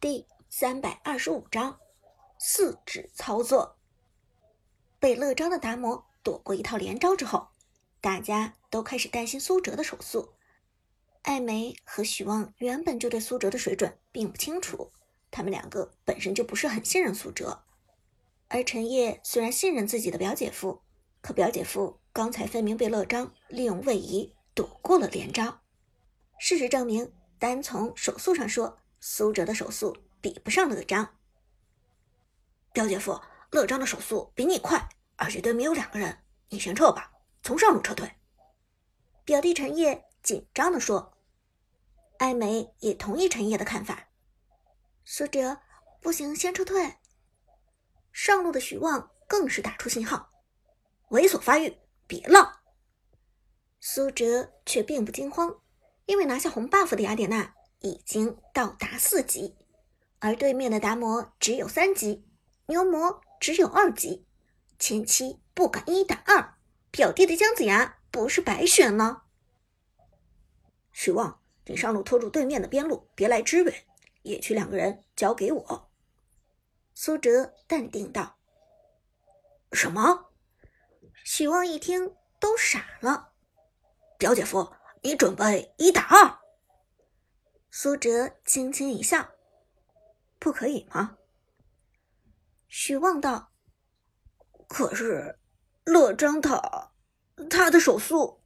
第三百二十五章四指操作。被乐章的达摩躲过一套连招之后，大家都开始担心苏哲的手速。艾梅和许旺原本就对苏哲的水准并不清楚，他们两个本身就不是很信任苏哲。而陈烨虽然信任自己的表姐夫，可表姐夫刚才分明被乐章利用位移躲过了连招。事实证明，单从手速上说，苏哲的手速比不上乐章。表姐夫，乐章的手速比你快，而且对面有两个人，你先撤吧，从上路撤退。表弟陈烨紧张地说。艾梅也同意陈烨的看法。苏哲，不行，先撤退。上路的徐望更是打出信号：猥琐发育，别浪。苏哲却并不惊慌。因为拿下红 buff 的雅典娜已经到达四级，而对面的达摩只有三级，牛魔只有二级，前期不敢一打二，表弟的姜子牙不是白选吗？许旺，你上路拖住对面的边路，别来支援，野区两个人交给我。”苏哲淡定道。“什么？”许旺一听都傻了，表姐夫。你准备一打二？苏哲轻轻一笑：“不可以吗？”许望道：“可是乐章他他的手速。”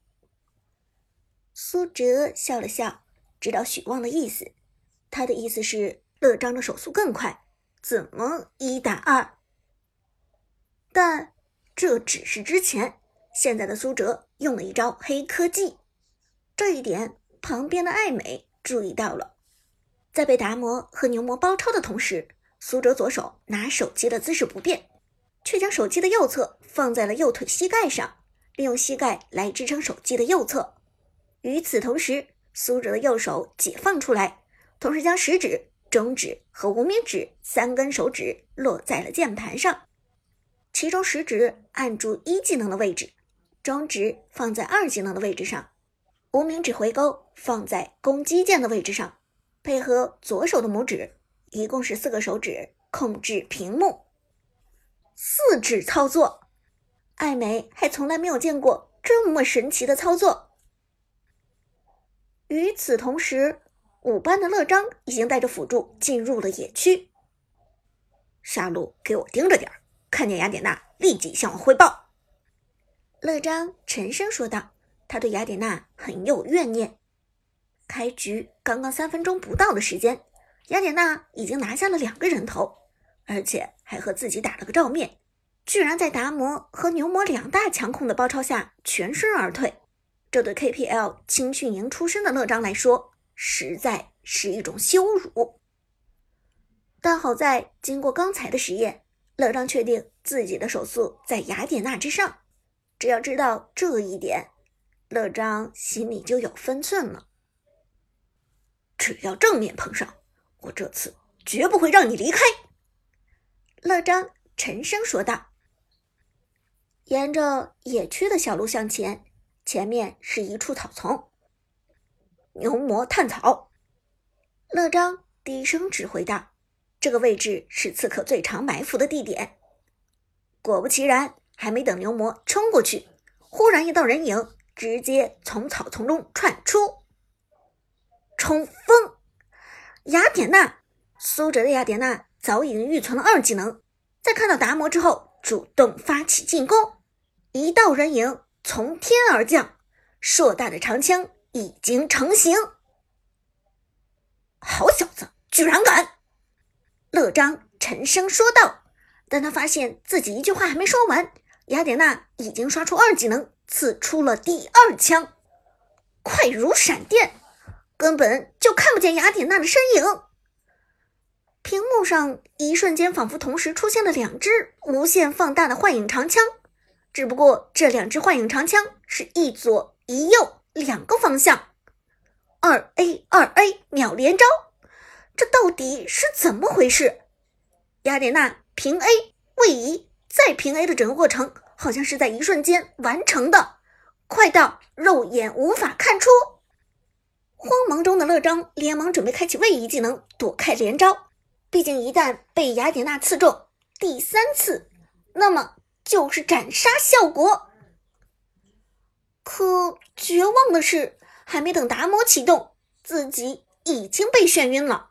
苏哲笑了笑，知道许望的意思。他的意思是乐章的手速更快，怎么一打二？但这只是之前，现在的苏哲用了一招黑科技。这一点，旁边的艾美注意到了。在被达摩和牛魔包抄的同时，苏哲左手拿手机的姿势不变，却将手机的右侧放在了右腿膝盖上，利用膝盖来支撑手机的右侧。与此同时，苏哲的右手解放出来，同时将食指、中指和无名指三根手指落在了键盘上，其中食指按住一技能的位置，中指放在二技能的位置上。无名指回勾放在攻击键的位置上，配合左手的拇指，一共是四个手指控制屏幕。四指操作，艾美还从来没有见过这么神奇的操作。与此同时，五班的乐章已经带着辅助进入了野区。下路给我盯着点儿看见雅典娜立即向我汇报。乐章沉声说道。他对雅典娜很有怨念。开局刚刚三分钟不到的时间，雅典娜已经拿下了两个人头，而且还和自己打了个照面，居然在达摩和牛魔两大强控的包抄下全身而退。这对 KPL 青训营出身的乐章来说，实在是一种羞辱。但好在经过刚才的实验，乐章确定自己的手速在雅典娜之上。只要知道这一点。乐章心里就有分寸了。只要正面碰上，我这次绝不会让你离开。”乐章沉声说道。沿着野区的小路向前，前面是一处草丛。牛魔探草。乐章低声指挥道：“这个位置是刺客最常埋伏的地点。”果不其然，还没等牛魔冲过去，忽然一道人影。直接从草丛中窜出，冲锋！雅典娜，苏哲的雅典娜早已经预存了二技能，在看到达摩之后，主动发起进攻。一道人影从天而降，硕大的长枪已经成型。好小子，居然敢！乐章沉声说道。但他发现自己一句话还没说完，雅典娜已经刷出二技能。刺出了第二枪，快如闪电，根本就看不见雅典娜的身影。屏幕上一瞬间仿佛同时出现了两只无限放大的幻影长枪，只不过这两只幻影长枪是一左一右两个方向，二 A 二 A 秒连招，这到底是怎么回事？雅典娜平 A 位移再平 A 的整个过程。好像是在一瞬间完成的，快到肉眼无法看出。慌忙中的乐章连忙准备开启位移技能躲开连招，毕竟一旦被雅典娜刺中第三次，那么就是斩杀效果。可绝望的是，还没等达摩启动，自己已经被眩晕了。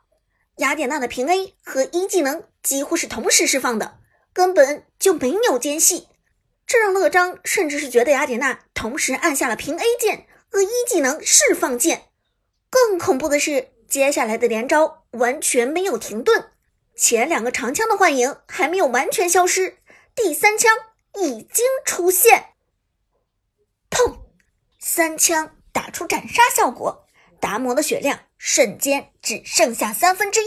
雅典娜的平 A 和一技能几乎是同时释放的，根本就没有间隙，这让乐章甚至是觉得雅典娜同时按下了平 A 键和一技能释放键。更恐怖的是，接下来的连招完全没有停顿，前两个长枪的幻影还没有完全消失，第三枪已经出现，砰！三枪打出斩杀效果，达摩的血量瞬间只剩下三分之一。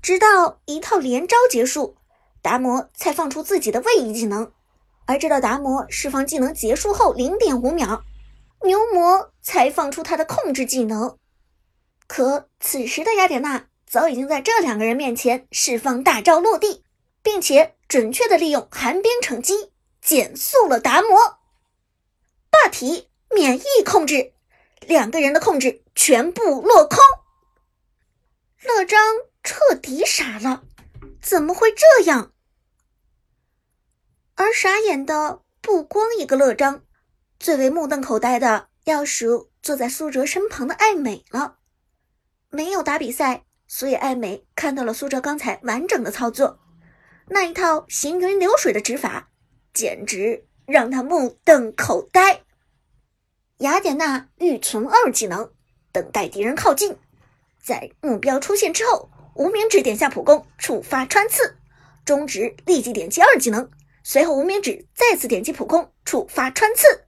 直到一套连招结束，达摩才放出自己的位移技能。而直到达摩释放技能结束后零点五秒，牛魔才放出他的控制技能。可此时的雅典娜早已经在这两个人面前释放大招落地，并且准确的利用寒冰惩击减速了达摩。霸体。免疫控制，两个人的控制全部落空。乐章彻底傻了，怎么会这样？而傻眼的不光一个乐章，最为目瞪口呆的要数坐在苏哲身旁的艾美了。没有打比赛，所以艾美看到了苏哲刚才完整的操作，那一套行云流水的指法，简直让他目瞪口呆。雅典娜预存二技能，等待敌人靠近，在目标出现之后，无名指点下普攻，触发穿刺，中指立即点击二技能，随后无名指再次点击普攻，触发穿刺，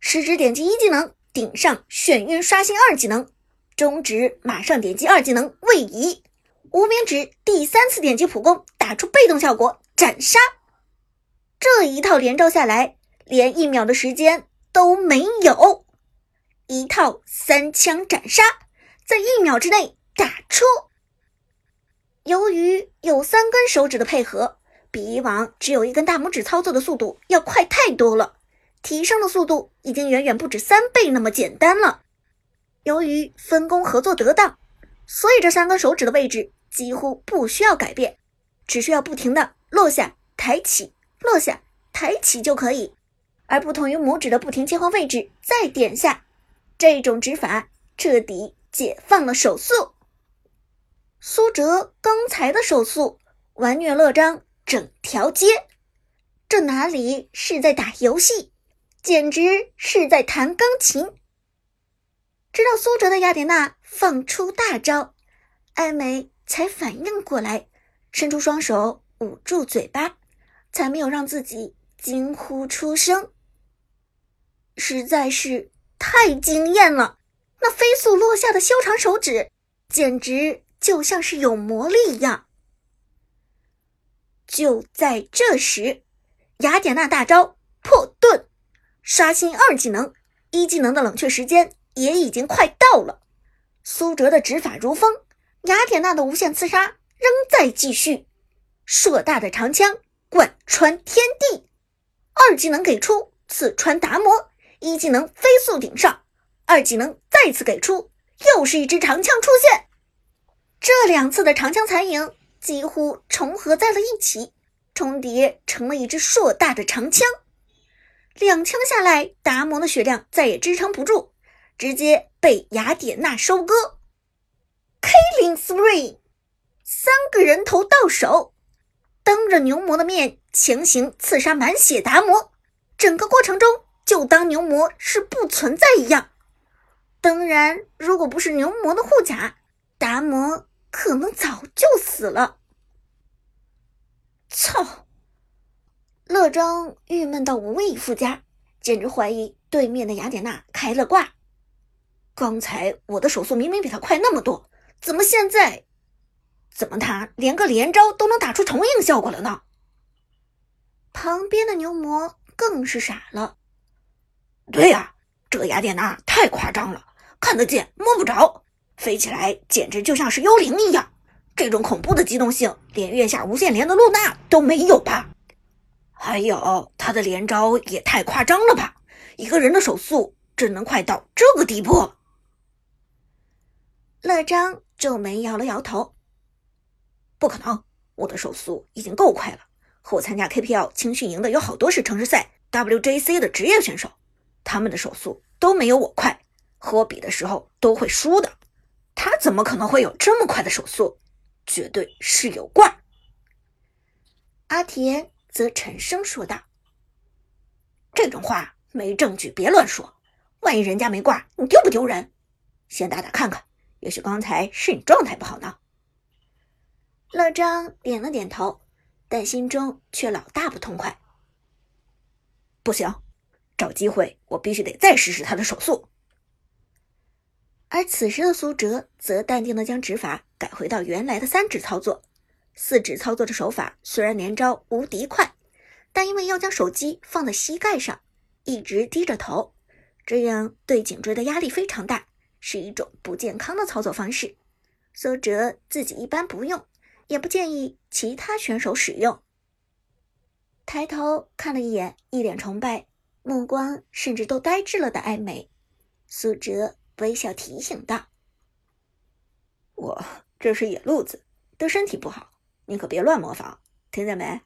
食指点击一技能，顶上眩晕刷新二技能，中指马上点击二技能位移，无名指第三次点击普攻，打出被动效果斩杀。这一套连招下来，连一秒的时间都没有。一套三枪斩杀，在一秒之内打出。由于有三根手指的配合，比以往只有一根大拇指操作的速度要快太多了，提升的速度已经远远不止三倍那么简单了。由于分工合作得当，所以这三根手指的位置几乎不需要改变，只需要不停的落下、抬起、落下、抬起就可以。而不同于拇指的不停切换位置再点下。这种指法彻底解放了手速。苏哲刚才的手速完虐乐章整条街，这哪里是在打游戏，简直是在弹钢琴。直到苏哲的雅典娜放出大招，艾美才反应过来，伸出双手捂住嘴巴，才没有让自己惊呼出声。实在是。太惊艳了！那飞速落下的修长手指，简直就像是有魔力一样。就在这时，雅典娜大招破盾，刷新二技能，一技能的冷却时间也已经快到了。苏哲的指法如风，雅典娜的无限刺杀仍在继续，硕大的长枪贯穿天地，二技能给出，刺穿达摩。一技能飞速顶上，二技能再次给出，又是一支长枪出现。这两次的长枪残影几乎重合在了一起，重叠成了一支硕大的长枪。两枪下来，达摩的血量再也支撑不住，直接被雅典娜收割。Killing three，三个人头到手，当着牛魔的面强行刺杀满血达摩，整个过程中。就当牛魔是不存在一样。当然，如果不是牛魔的护甲，达摩可能早就死了。操！乐章郁闷到无以复加，简直怀疑对面的雅典娜开了挂。刚才我的手速明明比他快那么多，怎么现在，怎么他连个连招都能打出重影效果了呢？旁边的牛魔更是傻了。对呀，这雅典娜太夸张了，看得见摸不着，飞起来简直就像是幽灵一样。这种恐怖的机动性，连月下无限连的露娜都没有吧？还有他的连招也太夸张了吧？一个人的手速真能快到这个地步？乐章皱眉摇了摇头。不可能，我的手速已经够快了。和我参加 KPL 青训营的有好多是城市赛 WJC 的职业选手，他们的手速都没有我快，和我比的时候都会输的。他怎么可能会有这么快的手速？绝对是有挂。阿田则沉声说道：“这种话没证据别乱说，万一人家没挂，你丢不丢人？先打打看看，也许刚才是你状态不好呢。”乐章点了点头，但心中却老大不痛快。不行，找机会我必须得再试试他的手速。而此时的苏哲则淡定的将指法改回到原来的三指操作，四指操作的手法虽然连招无敌快，但因为要将手机放在膝盖上，一直低着头，这样对颈椎的压力非常大，是一种不健康的操作方式。苏哲自己一般不用，也不建议其他选手使用。抬头看了一眼一脸崇拜，目光甚至都呆滞了的艾美，苏哲。微笑提醒道：“我这是野路子，对身体不好，你可别乱模仿，听见没？”